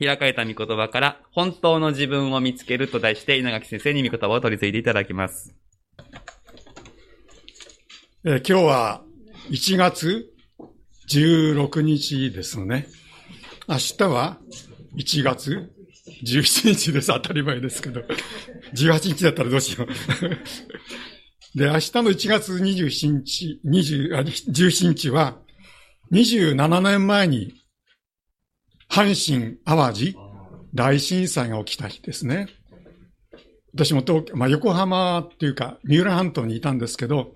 開かれた御言葉から本当の自分を見つけると題して稲垣先生に御言葉を取り継いでいただきます。えー、今日は1月16日ですね。明日は1月17日です。当たり前ですけど。18日だったらどうしよう。で、明日の1月27日、20あ17日は、27年前に阪神淡路大震災が起きた日ですね。私も東京、まあ、横浜っていうか、三浦半島にいたんですけど、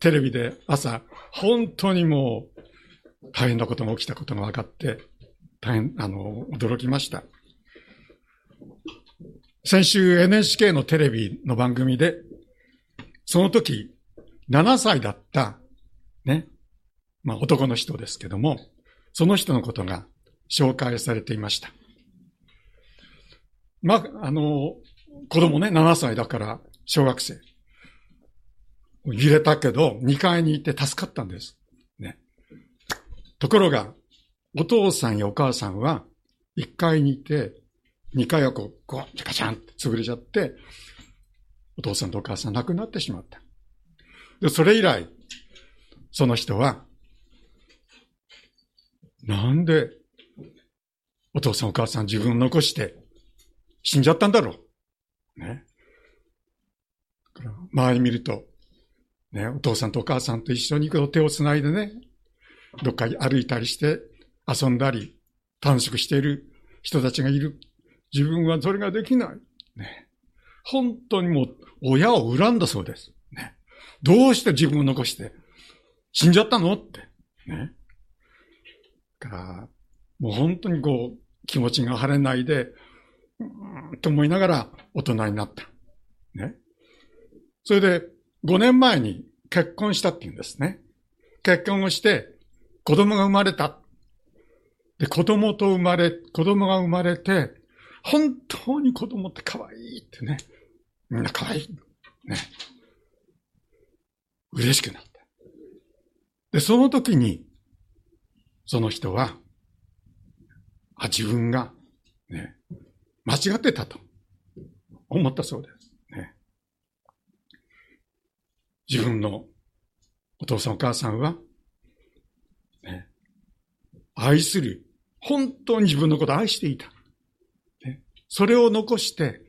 テレビで朝、本当にもう大変なことが起きたことが分かって、大変、あの、驚きました。先週 NHK のテレビの番組で、その時、7歳だった、ね、まあ男の人ですけども、その人のことが紹介されていました。まあ、あの、子供ね、7歳だから小学生。揺れたけど、2階に行って助かったんです。ね。ところが、お父さんやお母さんは、1階にいて、2階はこう、こう、チャカチャンって潰れちゃって、お父さんとお母さん亡くなってしまった。で、それ以来、その人は、なんでお父さんお母さん自分を残して死んじゃったんだろう。ね。周り見ると、ね、お父さんとお母さんと一緒に手をつないでね、どっか歩いたりして遊んだり、短縮している人たちがいる。自分はそれができない。ね。本当にもう親を恨んだそうです。ね。どうして自分を残して死んじゃったのって。ね。から、もう本当にこう、気持ちが晴れないで、うん、と思いながら大人になった。ね。それで、5年前に結婚したって言うんですね。結婚をして、子供が生まれた。で、子供と生まれ、子供が生まれて、本当に子供って可愛いってね。みんな可愛い。ね。嬉しくなった。で、その時に、その人は、あ、自分が、ね、間違ってたと思ったそうです。ね、自分のお父さんお母さんは、ね、愛する、本当に自分のことを愛していた。ね、それを残して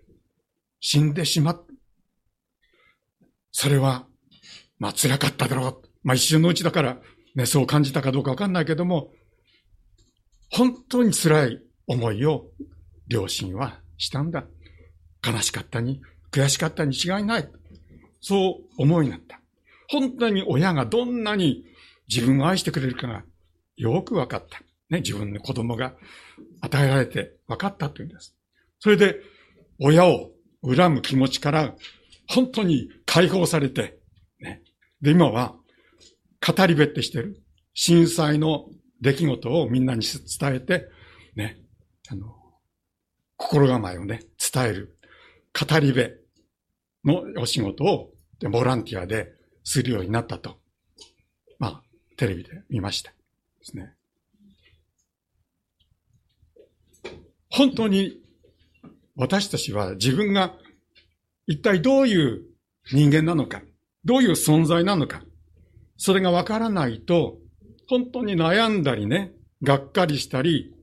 死んでしまった。それは、まあ辛かっただろう。まあ一瞬のうちだから、ね、そう感じたかどうかわかんないけども、本当に辛い思いを両親はしたんだ。悲しかったに、悔しかったに違いない。そう思いになった。本当に親がどんなに自分を愛してくれるかがよく分かった。ね、自分の子供が与えられて分かったというんです。それで、親を恨む気持ちから本当に解放されて、ね。で、今は語り部ってしてる。震災の出来事をみんなに伝えて、ね、あの、心構えをね、伝える、語り部のお仕事を、でボランティアでするようになったと、まあ、テレビで見ました。ですね。本当に私たちは自分が一体どういう人間なのか、どういう存在なのか、それがわからないと、本当に悩んだりね、がっかりしたり、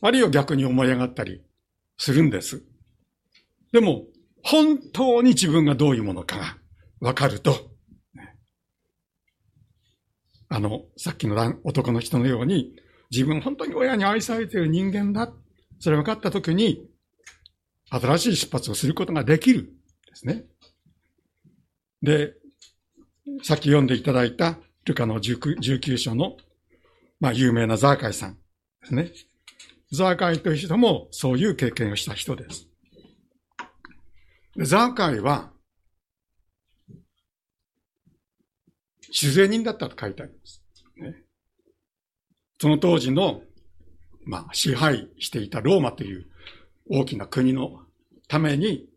あるいは逆に思い上がったりするんです。でも、本当に自分がどういうものかがわかると、あの、さっきの男の人のように、自分本当に親に愛されている人間だ。それ分かったときに、新しい出発をすることができる。ですね。で、さっき読んでいただいたルカの19章のまあ、有名なザーカイさんですね。ザーカイという人もそういう経験をした人です。でザーカイは、主税人だったと書いてあります。ね、その当時の、まあ、支配していたローマという大きな国のために、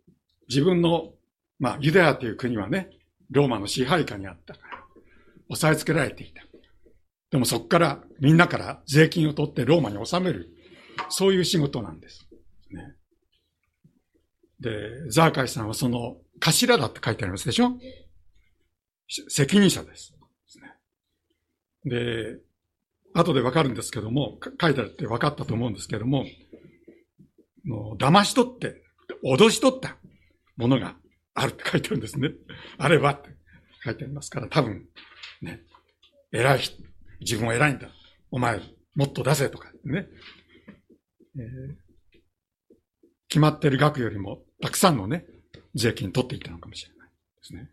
自分の、まあ、ユダヤという国はね、ローマの支配下にあったから、押さえつけられていた。でもそこからみんなから税金を取ってローマに納める。そういう仕事なんです。ね。で、ザーカイさんはその頭だって書いてありますでしょ？責任者です。で、後でわかるんですけども、書いてあるって分かったと思うんですけども、の騙し取って、脅し取ったものがあるって書いてあるんですね。あればって書いてありますから、多分、ね、偉い、自分は偉いんだ。お前、もっと出せとかね。えー、決まってる額よりも、たくさんのね、税金取っていったのかもしれないですね。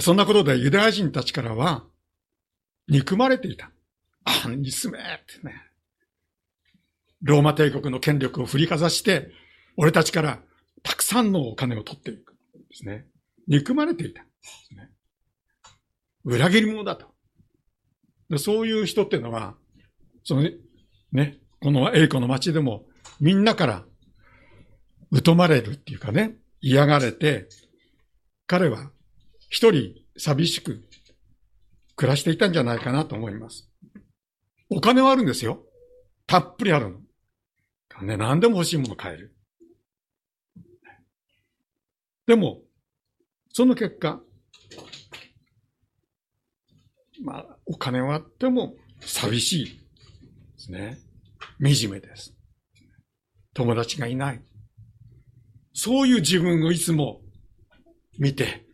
そんなことでユダヤ人たちからは、憎まれていた。あ、にすめってね。ローマ帝国の権力を振りかざして、俺たちからたくさんのお金を取っていく。ですね。憎まれていた。ね。裏切り者だと。そういう人っていうのは、そのね、この栄光の町でもみんなから疎まれるっていうかね、嫌がれて、彼は一人寂しく暮らしていたんじゃないかなと思います。お金はあるんですよ。たっぷりあるの。金何でも欲しいもの買える。でも、その結果、まあ、お金はあっても寂しいですね。惨めです。友達がいない。そういう自分をいつも見て、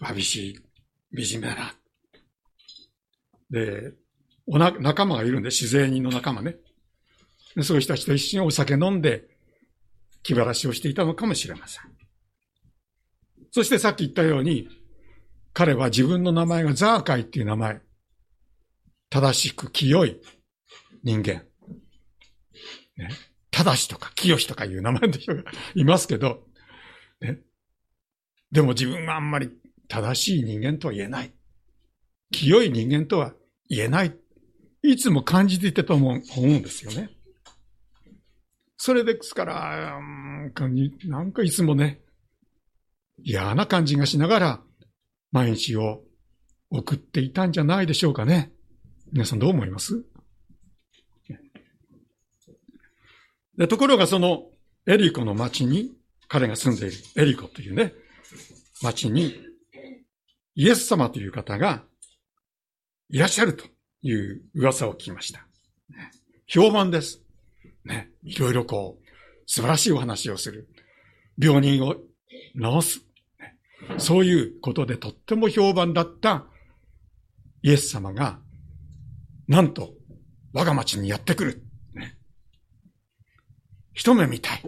寂しい、惨めだな。で、おな、仲間がいるんで、自然人の仲間ね。そういう人たちと一緒にお酒飲んで、気晴らしをしていたのかもしれません。そしてさっき言ったように、彼は自分の名前がザーカイっていう名前。正しく清い人間。ね。正しとか清しとかいう名前の人がいますけど、ね。でも自分はあんまり正しい人間とは言えない。清い人間とは言えない。いつも感じていたと思うんですよね。それですから、なんかいつもね、嫌な感じがしながら、毎日を送っていたんじゃないでしょうかね。皆さんどう思います？でところがそのエリコの町に、彼が住んでいるエリコというね、町に、イエス様という方がいらっしゃるという噂を聞きました。評判です。ね、いろいろこう、素晴らしいお話をする。病人を治す。そういうことでとっても評判だったイエス様が、なんと、我が町にやってくる。ね、一目見たい。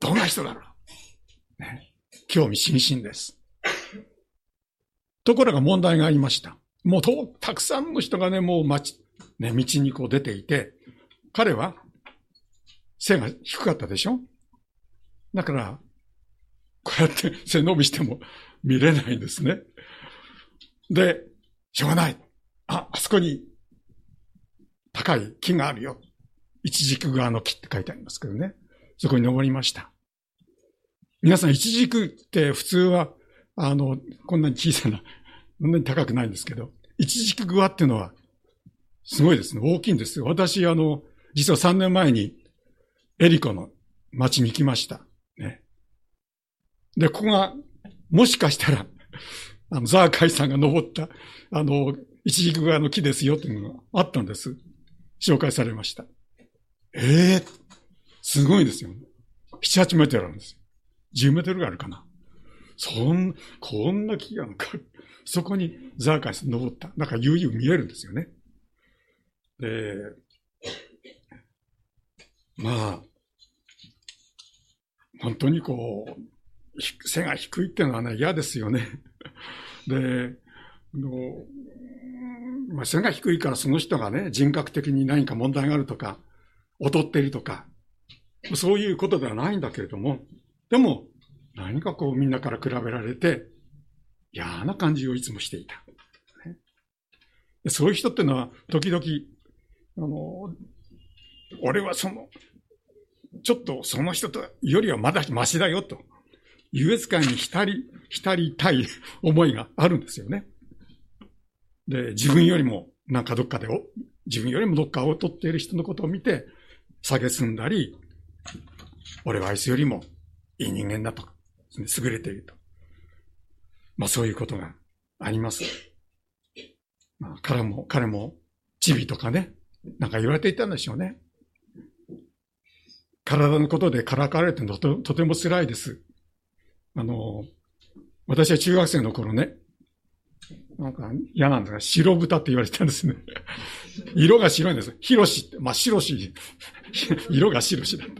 どんな人だろう。ね、興味津々です。ところが問題がありました。もうと、たくさんの人がね、もう町、ね、道にこう出ていて、彼は背が低かったでしょだから、こうやって背伸びしても見れないんですね。で、しょうがない。あ、あそこに高い木があるよ。一軸側の木って書いてありますけどね。そこに登りました。皆さん、一軸って普通は、あの、こんなに小さな、こんなに高くないんですけど、一軸側っていうのは、すごいですね。大きいんですよ。私、あの、実は3年前に、エリコの町に行きました。で、ここがもしかしたら、あの、ザーカイさんが登った、あの、一軸側の木ですよっていうのがあったんです。紹介されました。ええー、すごいですよ。7、8メートルあるんですよ。10メートルがあるかな。そん、こんな木がかそこにザーカイさん登った。なんか悠々見えるんですよね。で、まあ、本当にこう、背が低いっていうのはね、嫌ですよね。で、のまあ、背が低いからその人がね、人格的に何か問題があるとか、劣っているとか、そういうことではないんだけれども、でも、何かこうみんなから比べられて、嫌な感じをいつもしていた。そういう人っていうのは、時々、あの、俺はその、ちょっとその人とよりはまだマシだよと優越感に浸り、浸りたい思いがあるんですよね。で、自分よりもなんかどっかで自分よりもどっかを取っている人のことを見て、蔑んだり、俺はあいつよりもいい人間だと、優れていると。まあそういうことがあります。まあ彼も、彼も、チビとかね、なんか言われていたんでしょうね。体のことでからかわれてととても辛いです。あの、私は中学生の頃ね、なんか嫌なんですが、白豚って言われてたんですね。色が白いんです。ヒロシって、まあ、白し、色が白しだった。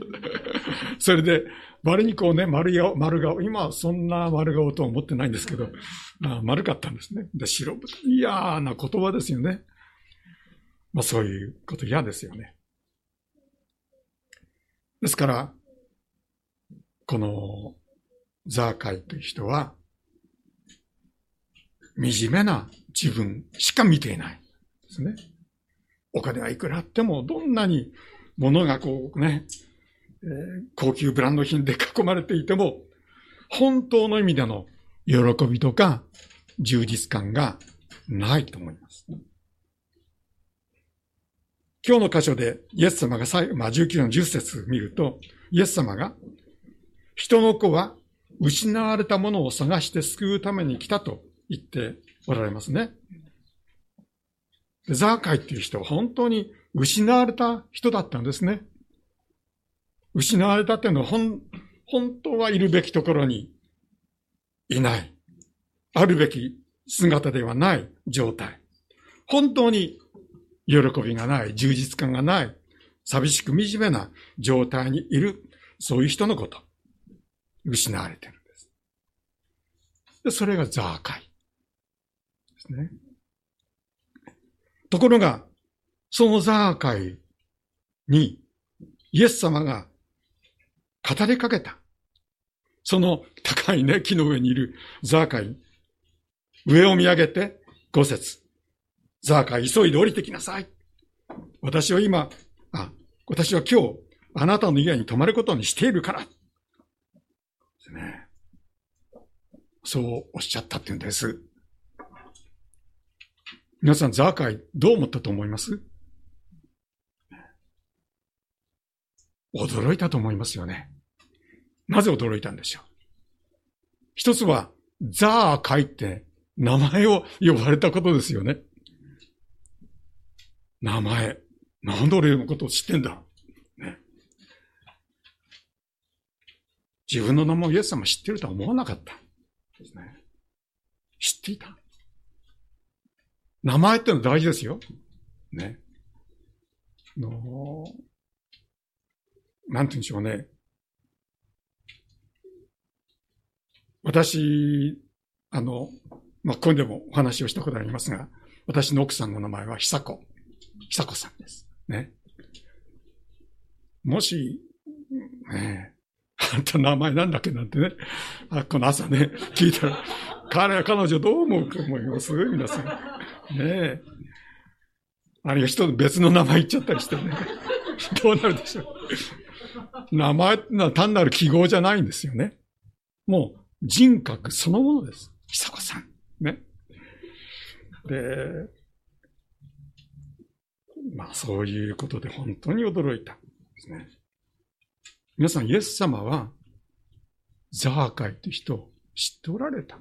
それで、割にこうね、丸顔、丸顔。今はそんな丸顔とは思ってないんですけど、まあ、丸かったんですね。で、白豚。嫌な言葉ですよね。まあ、そういうこと嫌ですよね。ですから、このザーカイという人は、惨めな自分しか見ていない。ですね。お金はいくらあっても、どんなに物がこうね、えー、高級ブランド品で囲まれていても、本当の意味での喜びとか充実感がないと思います。今日の箇所でイエス様が最後、まあ、19の10節見ると、イエス様が、人の子は失われたものを探して救うために来たと言っておられますね。ザーカイっていう人は本当に失われた人だったんですね。失われたっていうのは本本当はいるべきところにいない。あるべき姿ではない状態。本当に喜びがない、充実感がない、寂しく惨めな状態にいる、そういう人のこと。失われてるんです。で、それがザーカイ。ですね。ところが、そのザーカイに、イエス様が語りかけた。その高いね、木の上にいるザーカイ。上を見上げて、五節。ザーカイ、急いで降りてきなさい。私は今、あ、私は今日、あなたの家に泊まることにしているから。ね。そうおっしゃったって言うんです。皆さん、ザーカイ、どう思ったと思います？驚いたと思いますよね。なぜ驚いたんでしょう？一つは、ザーカイって名前を呼ばれたことですよね。名前。なんで俺のことを知ってんだ？ね。自分の名前をイエス様知ってるとは思わなかった。ですね。知っていた。名前ってのは大事ですよ。ね。の、なんて言うんでしょうね。私、あの、まあ、ここでもお話をしたことありますが、私の奥さんの名前は久子。久子さんです。ね。もし、ねあんた名前なんだっけなんてね、あこの朝ね、聞いたら、彼は彼女どう思うと思います？皆さん。ねえ。あるいは人別の名前言っちゃったりしてね。どうなるでしょう。名前ってのは単なる記号じゃないんですよね。もう人格そのものです。久子さん。ね。で、まあそういうことで本当に驚いたですね。皆さん、イエス様は、ザーカイという人を知っておられた。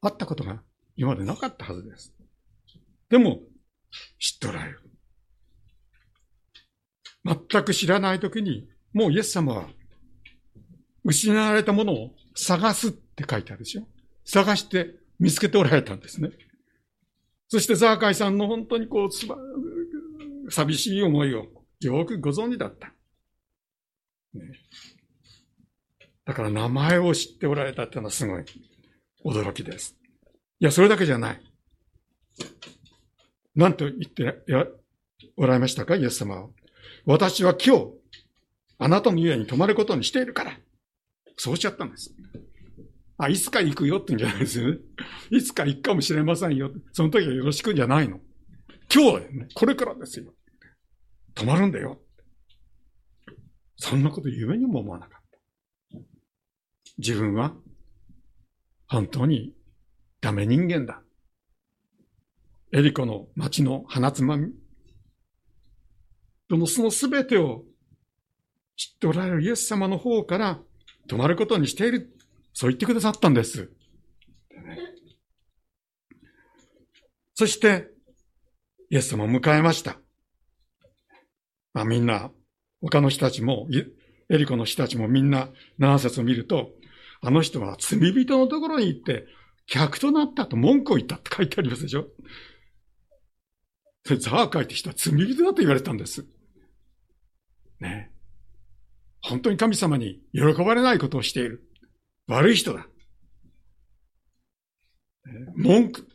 会ったことが今までなかったはずです。でも、知っておられる。全く知らないときに、もうイエス様は、失われたものを探すって書いてあるでしょ探して見つけておられたんですね。そしてザーカイさんの本当にこう、寂しい思いをよくご存知だった。ね、だから名前を知っておられたっていうのはすごい驚きです。いや、それだけじゃない。何と言ってやおられましたか、イエス様は。私は今日、あなたの家に泊まることにしているから。そうおっしゃったんです。あ、いつか行くよってんじゃないです？よね。いつか行くかもしれませんよ。その時はよろしくんじゃないの。今日ね、これからですよ。止まるんだよ。そんなこと夢にも思わなかった。自分は本当にダメ人間だ。エリコの町の花つまみ。どもそのすべてを知っておられるイエス様の方から泊まることにしている。そう言ってくださったんです。そして、イエス様を迎えました。まあみんな、他の人たちも、エリコの人たちもみんな7節を見ると、あの人は罪人のところに行って、客となったと文句を言ったって書いてありますでしょそれザーカイって人は罪人だと言われたんです。ね。本当に神様に喜ばれないことをしている。悪い人だ。文句で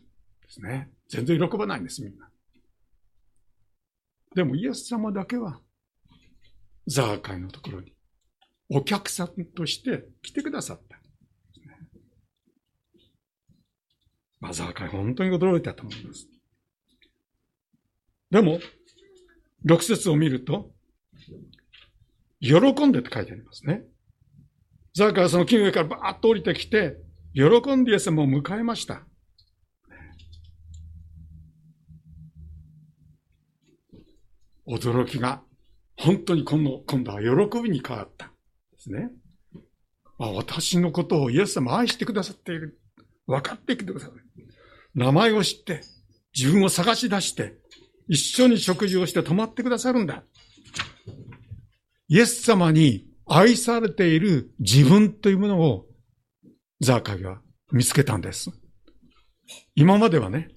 すね。全然喜ばないんです、みんな。でもイエス様だけは、ザーカイのところに、お客さんとして来てくださった。まあ、ザーカイ本当に驚いたと思います。でも、六節を見ると、喜んでって書いてありますね。ザーカイはその木の上からバーッと降りてきて、喜んでイエス様を迎えました。驚きが、本当に今度今度は喜びに変わった。ですね。あ私のことをイエス様愛してくださっている。分かってきてくださる。名前を知って、自分を探し出して、一緒に食事をして泊まってくださるんだ。イエス様に愛されている自分というものをザーカイは見つけたんです。今まではね、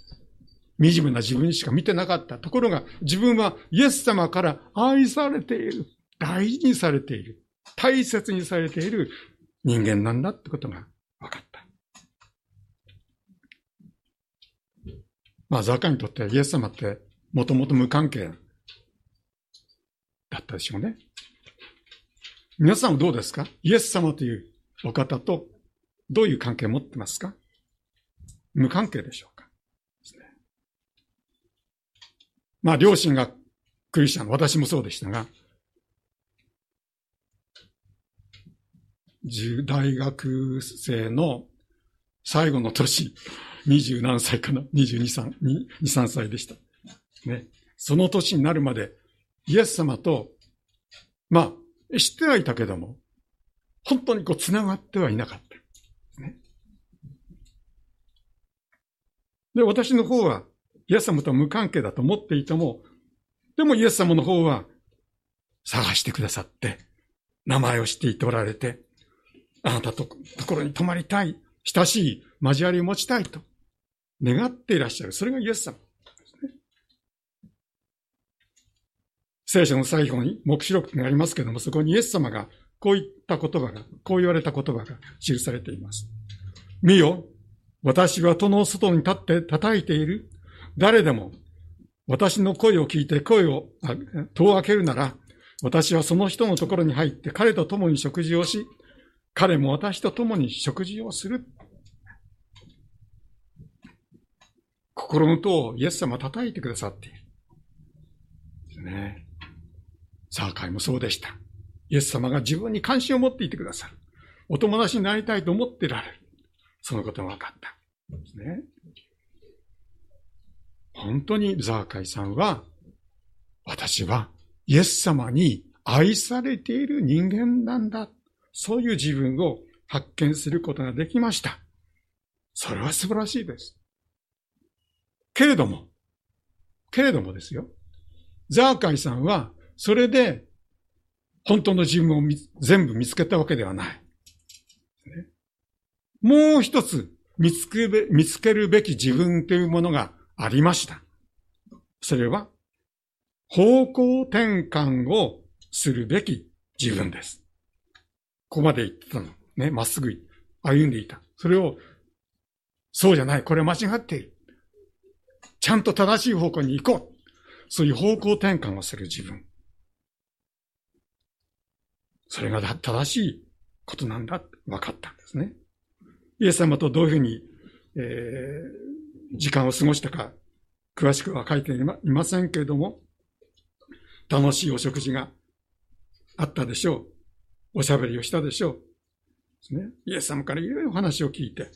惨めな自分しか見てなかった。ところが自分はイエス様から愛されている。大事にされている。大切にされている人間なんだってことが分かった。まあ、ザカにとってイエス様ってもともと無関係だったでしょうね。皆さんはどうですか？イエス様というお方とどういう関係を持ってますか？無関係でしょうか、ね、まあ、両親がクリスチャン、私もそうでしたが、大学生の最後の年、二十何歳かな二十二、三、二、三歳でした。ね。その年になるまで、イエス様と、まあ、知ってはいたけども、本当にこう繋がってはいなかった。ね、で、私の方は、イエス様と無関係だと思っていても、でもイエス様の方は、探してくださって、名前を知っていておられて、あなたとところに泊まりたい、親しい交わりを持ちたいと願っていらっしゃる。それがイエス様。聖書の最後に目視録がありますけども、そこにイエス様がこう言った言葉が、こう言われた言葉が記されています。見よ、私は戸の外に立って叩いている。誰でも私の声を聞いて声を、戸を開けるなら、私はその人のところに入って彼と共に食事をし、彼も私と共に食事をする。心の戸をイエス様叩いてくださっている。ね。サーカイもそうでした。イエス様が自分に関心を持っていてくださる。お友達になりたいと思ってられる。そのことが分かった。ですね。本当にザーカイさんは、私はイエス様に愛されている人間なんだ。そういう自分を発見することができました。それは素晴らしいです。けれども、けれどもですよ。ザーカイさんはそれで、本当の自分を全部見つけたわけではない。もう一つ見つけ見つけるべき自分というものがありました。それは、方向転換をするべき自分です。ここまで言ってたの。ね、まっすぐ歩んでいた。それを、そうじゃない。これ間違っている。ちゃんと正しい方向に行こう。そういう方向転換をする自分。それが正しいことなんだって分かったんですね。イエス様とどういうふうに、えー、時間を過ごしたか、詳しくは書いていませんけれども、楽しいお食事があったでしょう。おしゃべりをしたでしょう。ね、イエス様からいろいろ話を聞いて、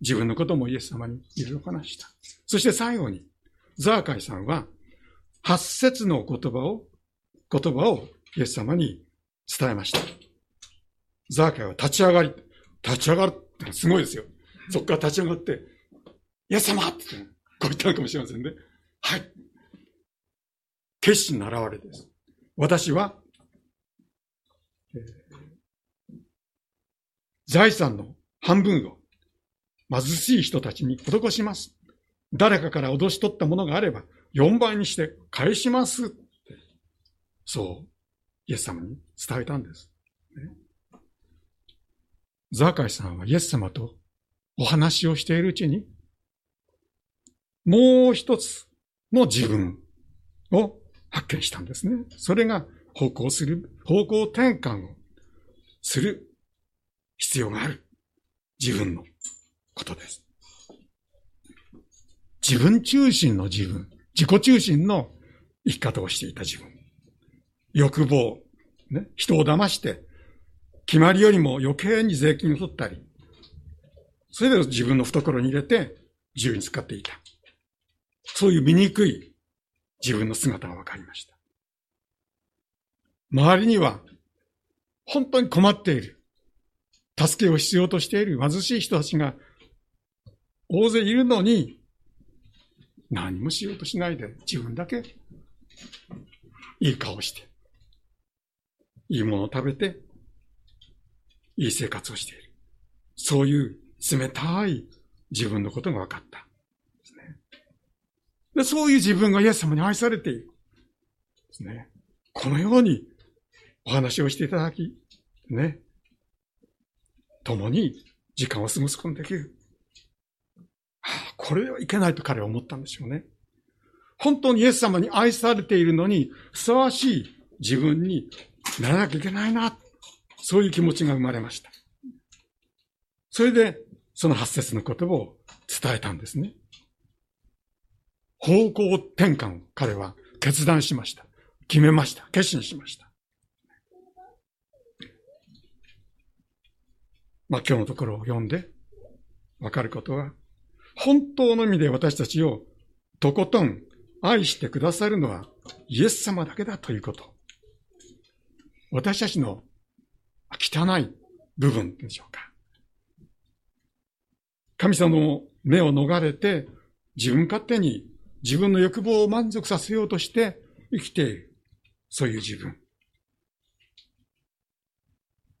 自分のこともイエス様にいろいろ話した。そして最後に、ザーカイさんは、八節の言葉を言葉をイエス様に伝えました。ザーカイは立ち上がり、立ち上がるってすごいですよ。そこから立ち上がって、イエス様ってこう言ったのかもしれませんね。はい。決心の表れです。私は、財産の半分を貧しい人たちに施します。誰かから脅し取ったものがあれば、4倍にして返します。そう、イエス様に伝えたんです。ザーカイさんはイエス様とお話をしているうちに、もう一つの自分を発見したんですね。それが方向する、方向転換をする必要がある自分のことです。自分中心の自分、自己中心の生き方をしていた自分。欲望、ね、人を騙して、決まりよりも余計に税金を取ったり、それで自分の懐に入れて自由に使っていた。そういう醜い自分の姿が分かりました。周りには本当に困っている、助けを必要としている貧しい人たちが大勢いるのに、何もしようとしないで自分だけいい顔して、いいものを食べて、いい生活をしている。そういう冷たい自分のことが分かった。で。そういう自分がイエス様に愛されている。ですね。このようにお話をしていただき、ね。共に時間を過ごすことができる。はあこれはいけないと彼は思ったんでしょうね。本当にイエス様に愛されているのに、ふさわしい自分にならなきゃいけないな。そういう気持ちが生まれました。それで、その八節の言葉を伝えたんですね。方向転換、彼は決断しました。決めました。決心しました。まあ今日のところを読んでわかることは、本当の意味で私たちをとことん愛してくださるのはイエス様だけだということ。私たちの汚い部分でしょうか。神様の目を逃れて自分勝手に自分の欲望を満足させようとして生きている。そういう自分。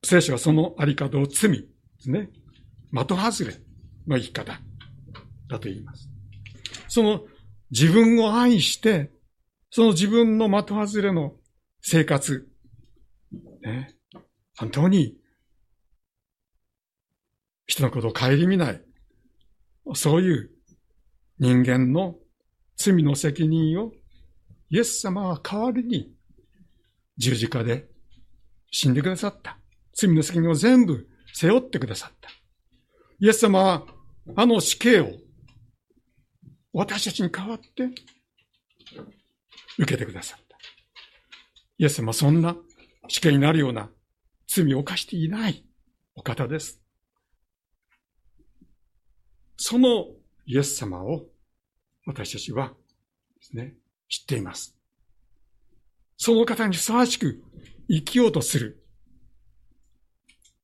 聖書はそのあり方を罪ですね。的外れの生き方。だと言います。その自分を愛して、その自分の的外れの生活、ね、本当に人のことを顧みない、そういう人間の罪の責任をイエス様は代わりに十字架で死んでくださった。罪の責任を全部背負ってくださった。イエス様はあの死刑を私たちに代わって受けてくださった。イエス様はそんな死刑になるような罪を犯していないお方です。そのイエス様を私たちはですね、知っています。その方にふさわしく生きようとする。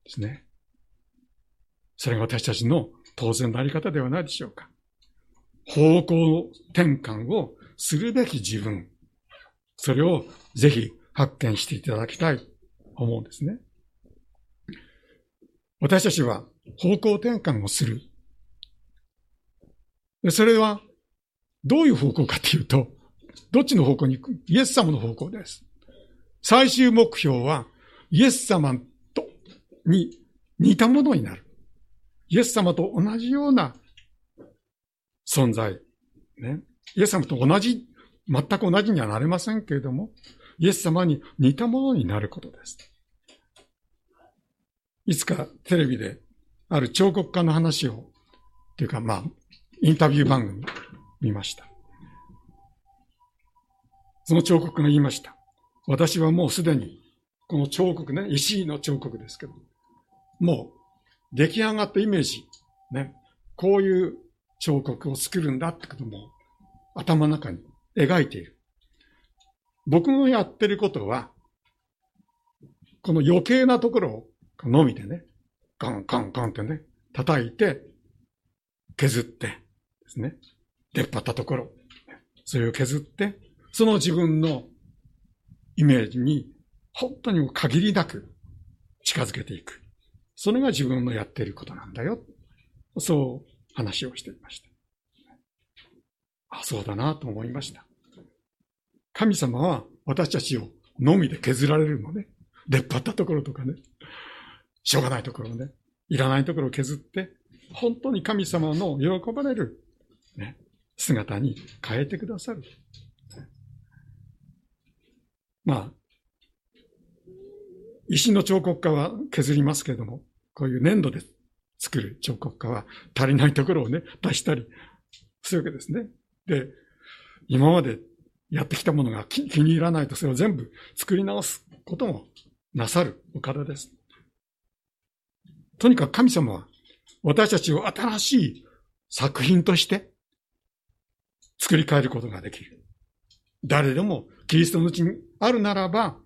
ですね。それが私たちの当然のあり方ではないでしょうか。方向転換をするべき自分。それをぜひ発見していただきたいと思うんですね。私たちは方向転換をする。それはどういう方向かというと、どっちの方向に行く？イエス様の方向です。最終目標はイエス様とに似たものになる。イエス様と同じような存在。ね。イエス様と同じ、全く同じにはなれませんけれども、イエス様に似たものになることです。いつかテレビである彫刻家の話を、というかまあ、インタビュー番組見ました。その彫刻が言いました。私はもうすでに、この彫刻ね、石井の彫刻ですけど、もう出来上がったイメージ、ね、こういう彫刻を作るんだってことも頭の中に描いている。僕のやってることは、この余計なところをのみでね、カンカンカンってね、叩いて、削ってですね、出っ張ったところ、それを削って、その自分のイメージに本当に限りなく近づけていく。それが自分のやっていることなんだよ。そう話をしていました。あ、そうだなと思いました。神様は私たちをのみで削られるのね。出っ張ったところとかね。しょうがないところね。いらないところを削って、本当に神様の喜ばれる、ね、姿に変えてくださる。まあ、石の彫刻家は削りますけれども、こういう粘土で作る彫刻家は足りないところをね、出したりするわけですね。で、今までやってきたものが気に入らないとそれを全部作り直すこともなさるお方です。とにかく神様は私たちを新しい作品として作り変えることができる。誰でもキリストのうちにあるならば、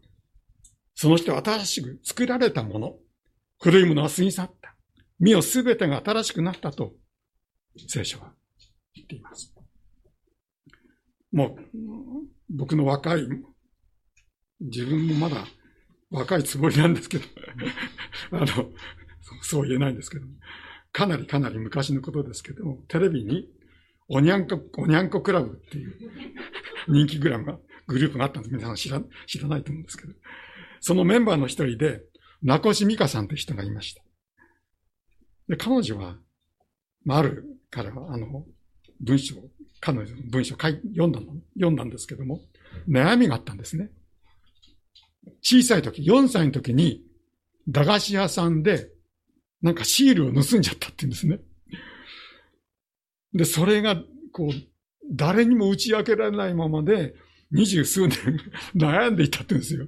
その人は新しく作られたもの、古いものは過ぎ去った。身をすべてが新しくなったと、聖書は言っています。もう、僕の若い、自分もまだ若いつもりなんですけど、あの、そう言えないんですけど、かなりかなり昔のことですけども、テレビに、おにゃんこ、おにゃんこクラブっていう 人気グラムが、グループがあったんです。皆さん知ら、知らないと思うんですけど。そのメンバーの一人で、名越美香さんという人がいました。で、彼女は、まあ、るからあの、文章、彼女の文章書い読んだの、読んだんですけども、悩みがあったんですね。小さい時、4歳の時に、駄菓子屋さんでなんかシールを盗んじゃったって言うんですね。で、それが、こう、誰にも打ち明けられないままで、二十数年 悩んでいたって言うんですよ。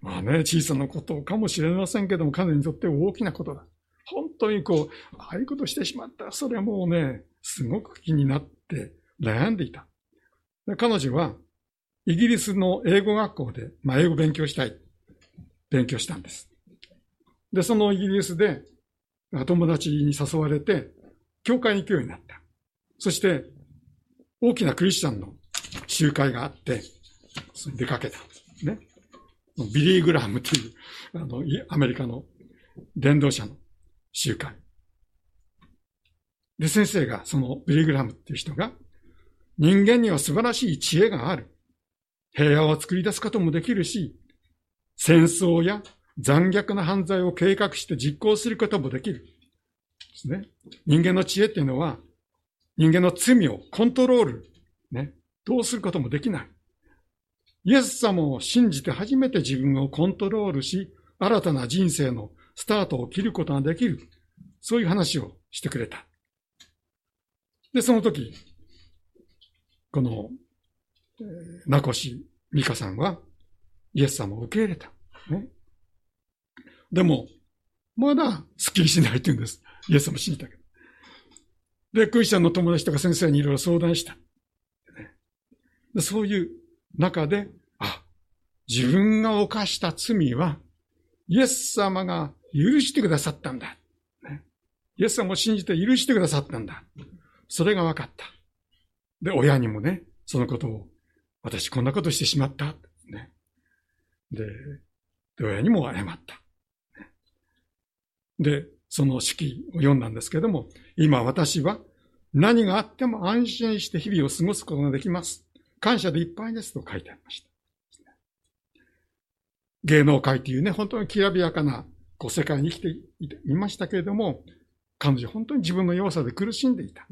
まあね、小さなことかもしれませんけども、彼にとって大きなことだ。本当にこう、ああいうことしてしまったら、それはもうね、すごく気になって悩んでいた。で彼女は、イギリスの英語学校で、まあ、英語勉強したい。勉強したんです。で、そのイギリスで、友達に誘われて、教会に行くようになった。そして、大きなクリスチャンの集会があって、出かけた。ね。ビリー・グラムという、あの、アメリカの伝道者の集会。で、先生が、そのビリー・グラムっていう人が、人間には素晴らしい知恵がある。平和を作り出すこともできるし、戦争や残虐な犯罪を計画して実行することもできる。ですね。人間の知恵っていうのは、人間の罪をコントロール、ね、どうすることもできない。イエス様を信じて初めて自分をコントロールし、新たな人生のスタートを切ることができる。そういう話をしてくれた。で、その時、この、名越美香さんは、イエス様を受け入れた。ね、でも、まだスッキリしないって言うんです。イエス様信じたけど。で、クリスチャンの友達とか先生にいろいろ相談した。そういう中で、あ、自分が犯した罪は、イエス様が許してくださったんだ。イエス様を信じて許してくださったんだ。それが分かった。で、親にもね、そのことを、私こんなことしてしまった。ね、で、親にも謝った。で、その式を読んだんですけども、今私は何があっても安心して日々を過ごすことができます。感謝でいっぱいですと書いてありました。芸能界というね、本当にきらびやかなこう世界に生きていましたけれども、彼女本当に自分の弱さで苦しんでいた。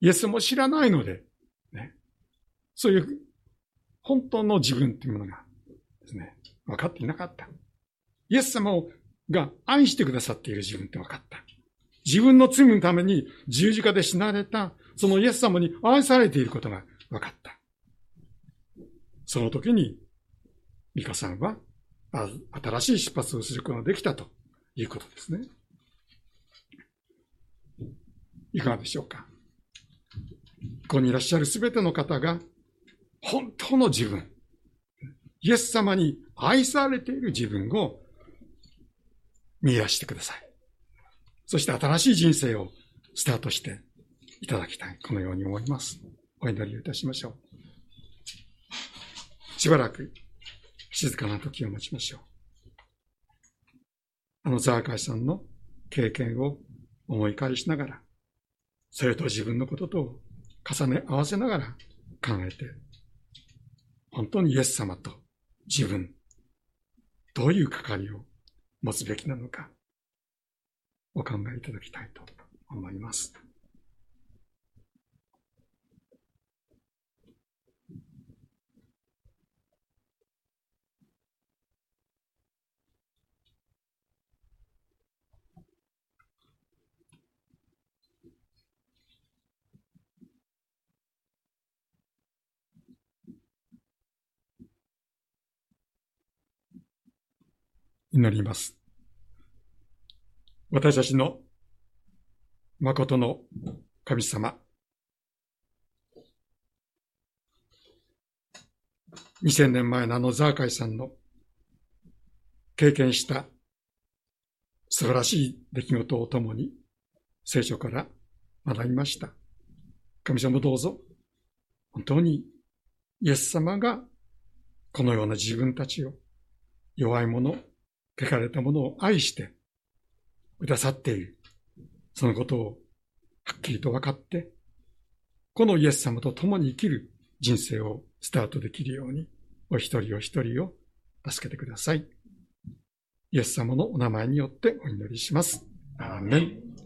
イエスも知らないので、ね、そういう本当の自分というものがですね、分かっていなかった。イエス様をが愛してくださっている自分って分かった。自分の罪のために十字架で死なれた、そのイエス様に愛されていることが分かった。その時に、ミカさんは、新しい出発をすることができたということですね。いかがでしょうか。ここにいらっしゃるすべての方が、本当の自分、イエス様に愛されている自分を見出してください。そして新しい人生をスタートしていただきたい。このように思います。お祈りをいたしましょう。しばらく静かな時を待ちましょう。あのザーカイさんの経験を思い返しながら、それと自分のことと重ね合わせながら考えて、本当にイエス様と自分、どういう関わりを持つべきなのか、お考えいただきたいと思います。祈ります。私たちの誠の神様。2000年前のあのザーカイさんの経験した素晴らしい出来事をともに聖書から学びました。神様どうぞ、本当にイエス様がこのような自分たちを弱い者、書かれたものを愛してくださっている。そのことをはっきりと分かって、このイエス様と共に生きる人生をスタートできるように、お一人お一人を助けてください。イエス様のお名前によってお祈りします。アーメン。